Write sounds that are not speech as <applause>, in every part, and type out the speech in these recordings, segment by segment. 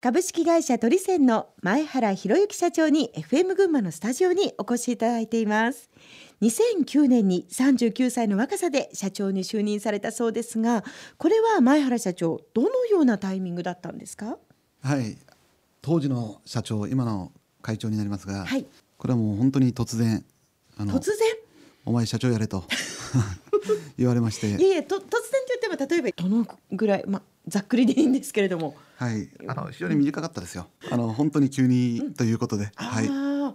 株式会社トリセンの前原博之社長に FM 群馬のスタジオにお越しいただいています。2009年に39歳の若さで社長に就任されたそうですがこれは前原社長どのようなタイミングだったんですか？はい。当時の社長今の会長になりますが、はい。これはもう本当に突然あの突然？お前社長やれと <laughs> 言われまして。いやいやと突然と言っても例えばどのぐらいまあざっくりでいいんですけれども。はい。あの非常に短かったですよ。あの本当に急にということで、はい。ああ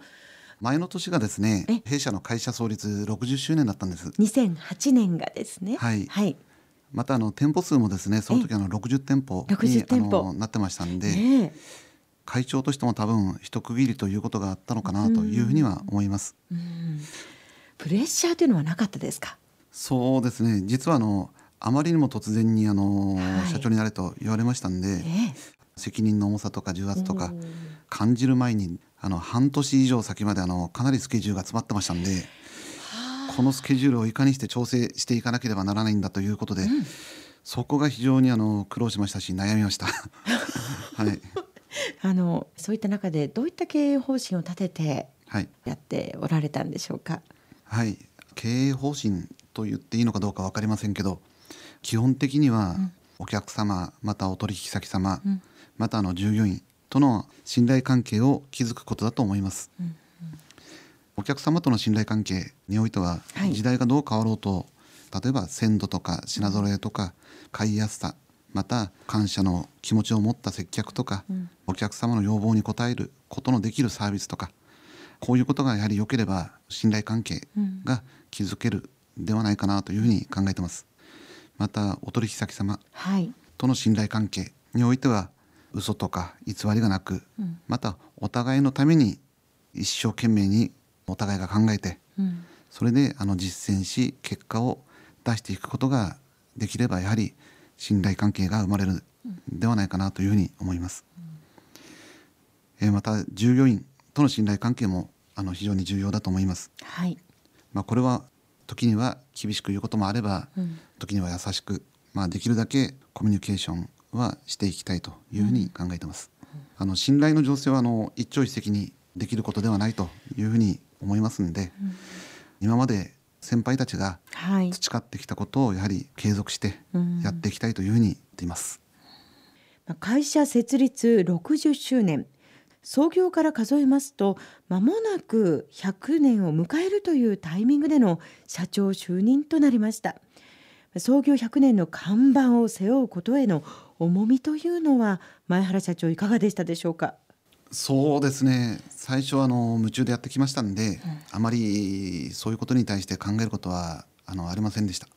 前の年がですねえ。弊社の会社創立60周年だったんです。2008年がですね。はい。はい。またあの店舗数もですねその時あの60店舗に60店舗。あのなってましたんで、ね会長としても多分一区切りということがあったのかなというふうには思います。えうん。プレッシャーというのはなかったですか？そうですね。実はあのあまりにも突然にあの、はい。社長になれと言われましたんで、え責任の重さとか重圧とか感じる前にあの半年以上先まであのかなりスケジュールが詰まってましたんでこのスケジュールをいかにして調整していかなければならないんだということで、そこが非常にあの苦労しましたし悩みました。<laughs> はい、あのそういった中でどういった経営方針を立ててはい。やっておられたんでしょうか？はい、経営方針と言っていいのかどうか分かりませんけど基本的にはお客様またお取引先様、うん。またあの従業員との信頼関係を築くことだと思います、うんお客様との信頼関係においては、はい。時代がどう変わろうと例えば鮮度とか品揃えとか買いやすさまた感謝の気持ちを持った接客とか、うん。お客様の要望に応えることのできるサービスとかこういうことがやはり良ければ信頼関係うん。が築けるではないかなというふうに考えてますまたお取引先様はい。との信頼関係においては嘘とか偽りがなく、うん。またお互いのために一生懸命にお互いが考えてうん。それであの実践し結果を出していくことができればやはり信頼関係が生まれるではないかなというふうに思います、えーまた従業員との信頼関係もあの非常に重要だと思います。はい。まあ、これは時には厳しく言うこともあれば、うん時には優しく、まあ、できるだけコミュニケーションはしていきたいというふうに考えてます。あの信頼の醸成はあの一朝一夕にできることではないというふうに思いますんで、今まで先輩たちがはい。培ってきたことをやはり継続してうんやっていきたいというふうに言っています。まあ会社設立60周年創業から数えますと間もなく100年を迎えるというタイミングでの社長就任となりました。創業100年の看板を背負うことへの重みというのは前原社長いかがでしたでしょうか？そうですね。最初はあの夢中でやってきましたんで、あまりそういうことに対して考えることはあのありませんでした、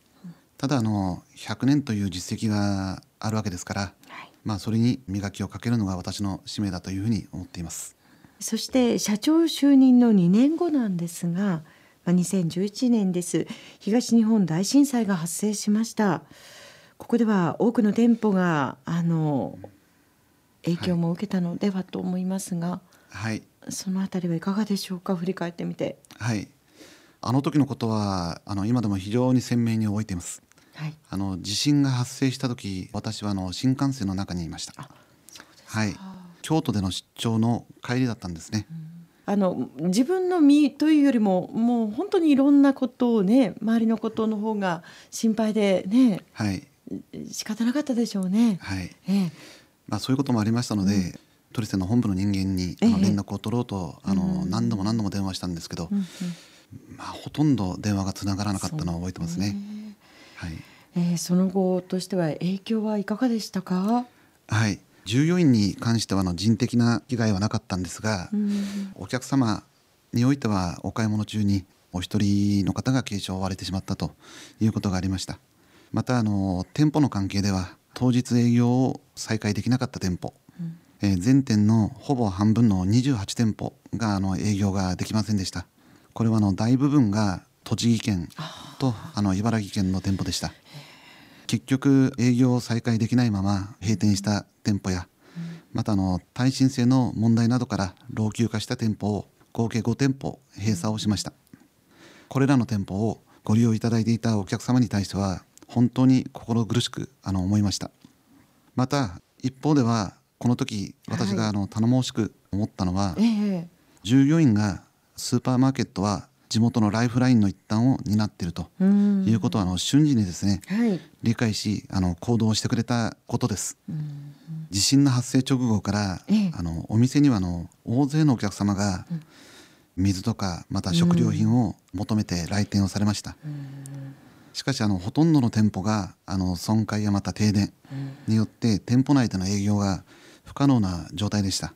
ただあの100年という実績があるわけですから、はいまあ、それに磨きをかけるのが私の使命だというふうに思っています。そして社長就任の2年後なんですが、まあ、2011年です。東日本大震災が発生しました。ここでは多くの店舗があの影響も受けたのではと思いますが、はい。そのあたりはいかがでしょうか？振り返ってみて。はい。あの時のことはあの今でも非常に鮮明に覚えていますはい。あの地震が発生した時私はあの新幹線の中にいました。はい。京都での出張の帰りだったんですね、あの自分の身というよりももう本当にいろんなことをね周りのことの方が心配でねはい。仕方なかったでしょうね。はい。ええ。まあ、そういうこともありましたので、トリセンの本部の人間にあのええ連絡を取ろうと、あの何度も何度も電話したんですけど、うんうん。まあ、ほとんど電話がつながらなかったのを覚えてますね。はい、えーその後としては影響はいかがでしたか？はい、従業員に関してはあの人的な被害はなかったんですが、うん。お客様においてはお買い物中にお一人の方が軽傷を負われてしまったということがありました。またあの店舗の関係では当日営業を再開できなかった店舗、えー全店のほぼ半分の28店舗があの営業ができませんでした。これはあの大部分が栃木県とあの茨城県の店舗でした。結局営業を再開できないまま閉店した店舗や、またあの耐震性の問題などから老朽化した店舗を合計5店舗閉鎖をしました。これらの店舗をご利用いただいていたお客様に対しては本当に心苦しくあの思いました。また一方ではこの時私があの頼もしく思ったのは、ええ。従業員がスーパーマーケットは地元のライフラインの一端を担っているとうん。いうことをあの瞬時にですねはい。理解しあの行動してくれたことです。うん地震の発生直後から、ええ。あのお店にはあの大勢のお客様が水とかまた食料品を求めて来店をされました、しかしあのほとんどの店舗があの損壊やまた停電によって店舗内での営業が不可能な状態でした、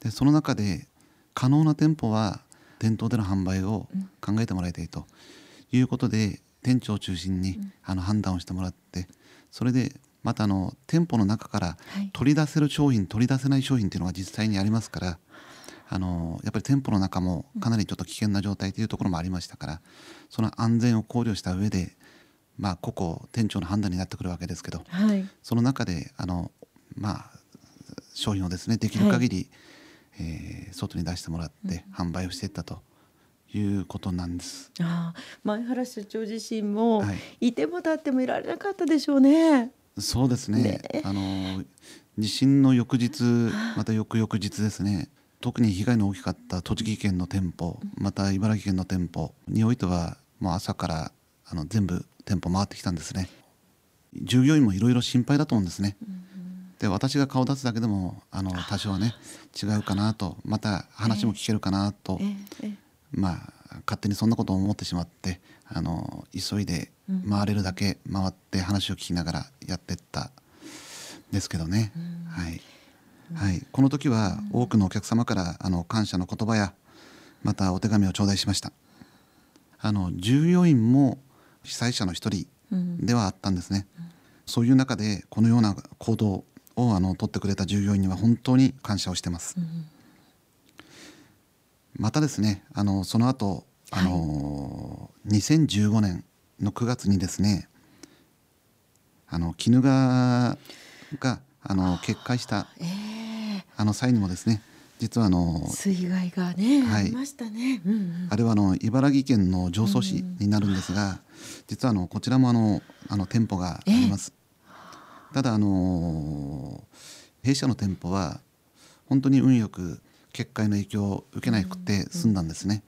でその中で可能な店舗は店頭での販売を考えてもらいたいということで店長を中心にあの判断をしてもらってそれでまたあの店舗の中からはい。取り出せる商品取り出せない商品っていうのが実際にありますからあのやっぱり店舗の中もかなりちょっと危険な状態というところもありましたからその安全を考慮した上でまあ個々店長の判断になってくるわけですけどはい。その中であのまあ商品をですねできる限り、えー外に出してもらって販売をしていったということなんです。ああ前原社長自身も、はい。い、ても立ってもいられなかったでしょうね。そうですね。ね。あの地震の翌日また翌々日ですね。特に被害の大きかった栃木県の店舗また茨城県の店舗においてはもう朝からあの全部店舗回ってきたんですね。従業員もいろいろ心配だと思うんですね、で私が顔出すだけでもあの多少はね違うかなとまた話も聞けるかなと、えええまあ勝手にそんなことを思ってしまってあの急いで回れるだけ回って話を聞きながらやってったんですけどね、はい。はい、この時は多くのお客様からあの感謝の言葉やまたお手紙を頂戴しました。あの従業員も被災者の一人うん。ではあったんですね、そういう中でこのような行動をあの取ってくれた従業員には本当に感謝をしてます、またですねあのその後あの、2015年の9月にですねあの鬼怒川があの決壊したええ。あの際にもですね実はあの水害がね、はい。ありましたね。うんうん。あれはあの茨城県の常総市になるんですが、実はあのこちらもあのあの店舗があります。ただあの弊社の店舗は本当に運よく決壊の影響を受けなくて済んだんですね。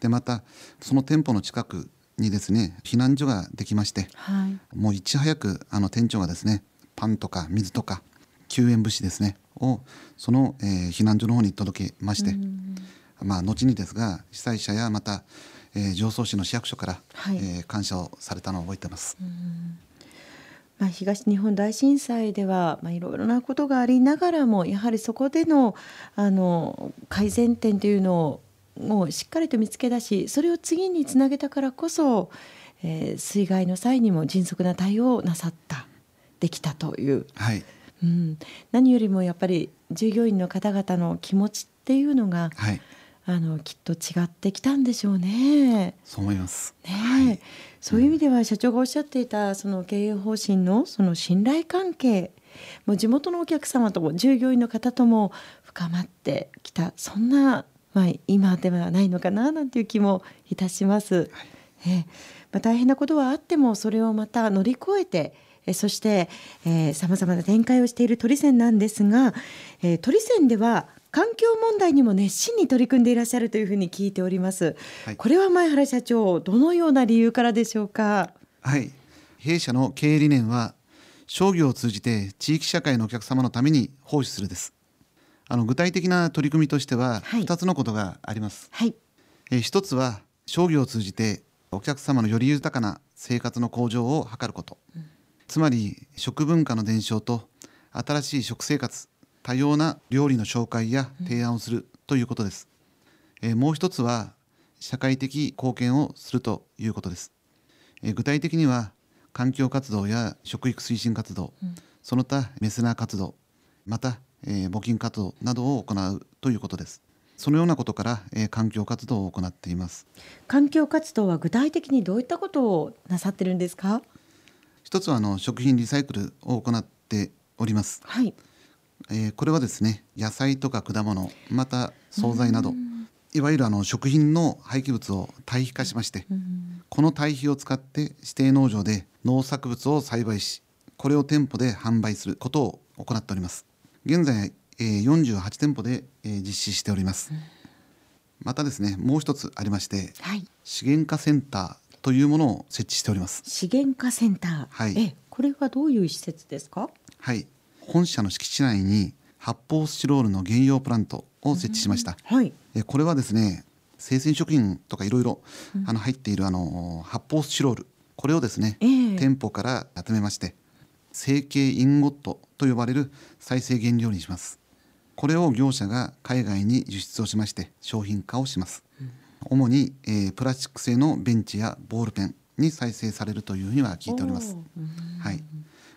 でまたその店舗の近くにですね避難所ができましてはい。もういち早くあの店長がですねパンとか水とか救援物資ですねをその、えー避難所の方に届けまして、まあ、後にですが被災者やまた、えー常総市の市役所から、はいえー感謝をされたのを覚えてます。まあ、東日本大震災では、まあ、いろいろなことがありながらもやはりそこでのあの改善点というのををしっかりと見つけ出しそれを次につなげたからこそ、えー水害の際にも迅速な対応をなさったできたという、はい、うん、何よりもやっぱり従業員の方々の気持ちっていうのがはい、あのきっと違ってきたんでしょうね。そう思います。ねえ、そういう意味では社長がおっしゃっていたその経営方針のその信頼関係もう地元のお客様とも従業員の方とも深まってきたそんな、まあ、今ではないのかななんていう気もいたします。ええまあ、大変なことはあってもそれをまた乗り越えてえそしてさまざまな展開をしている鳥船なんですが、えー、鳥船では環境問題にも熱心に取り組んでいらっしゃるというふうに聞いております。はいこれは前原社長どのような理由からでしょうか？はい、弊社の経営理念は商業を通じて地域社会のお客様のために奉仕するです。あの具体的な取り組みとしてははい2つのことがあります。はい。えー一つは商業を通じてお客様のより豊かな生活の向上を図ること、つまり食文化の伝承と新しい食生活多様な料理の紹介や提案をするということです、えーもう一つは社会的貢献をするということです、えー具体的には環境活動や食育推進活動、その他メスナー活動また、えー募金活動などを行うということです。そのようなことから、えー環境活動を行っています。環境活動は具体的にどういったことをなさってるんですか？一つはあの食品リサイクルを行っております、はい。えーこれはですね野菜とか果物また惣菜などいわゆるあの食品の廃棄物を堆肥化しまして、この堆肥を使って指定農場で農作物を栽培しこれを店舗で販売することを行っております。現在、えー、48店舗で、えー、実施しております、うん、またですねもう一つありまして、はい、資源化センターというものを設置しております。資源化センター。はい。えこれはどういう施設ですか？はい本社の敷地内に発泡スチロールの原用プラントを設置しました、うん、はい。えこれはですね生鮮食品とかいろいろ入っているあの発泡スチロール。これをですね、えー、店舗から集めまして成形インゴットと呼ばれる再生原料にします。これを業者が海外に輸出をしまして商品化をします、うん、主に、えー、プラスチック製のベンチやボールペンに再生されるというふうには聞いております、はい、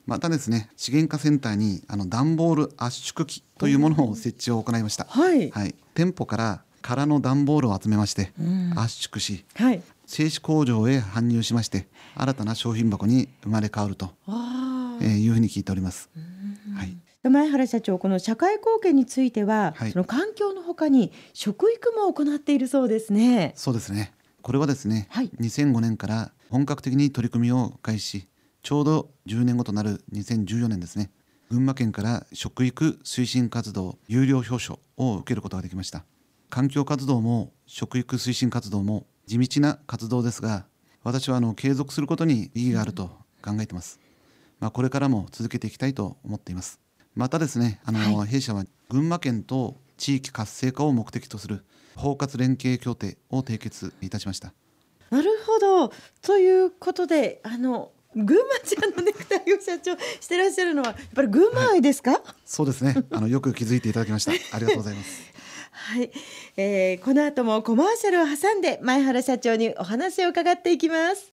またですね資源化センターにあの段ボール圧縮機というものを設置を行いました、はい、はい、店舗から空の段ボールを集めまして、圧縮し、はい、製紙工場へ搬入しまして新たな商品箱に生まれ変わると、えー、いうふうに聞いております。はい、前原社長この社会貢献については、はい、その環境のほかに食育も行っているそうですね。そうですね。これはですね、はい、2005年から本格的に取り組みを開始ちょうど10年後となる2014年ですね。群馬県から食育推進活動有料表彰を受けることができました。環境活動も食育推進活動も地道な活動ですが私はあの継続することに意義があると考えています、まあ、これからも続けていきたいと思っています。またですねあの、はい、弊社は群馬県と地域活性化を目的とする包括連携協定を締結いたしました。なるほど。ということであの群馬ちゃんのネクタイを社長してらっしゃるのはやっぱり群馬愛ですか、はい、そうですね。<laughs> あのよく気づいていただきました。ありがとうございます。はい、えー、この後もコマーシャルを挟んで前原社長にお話を伺っていきます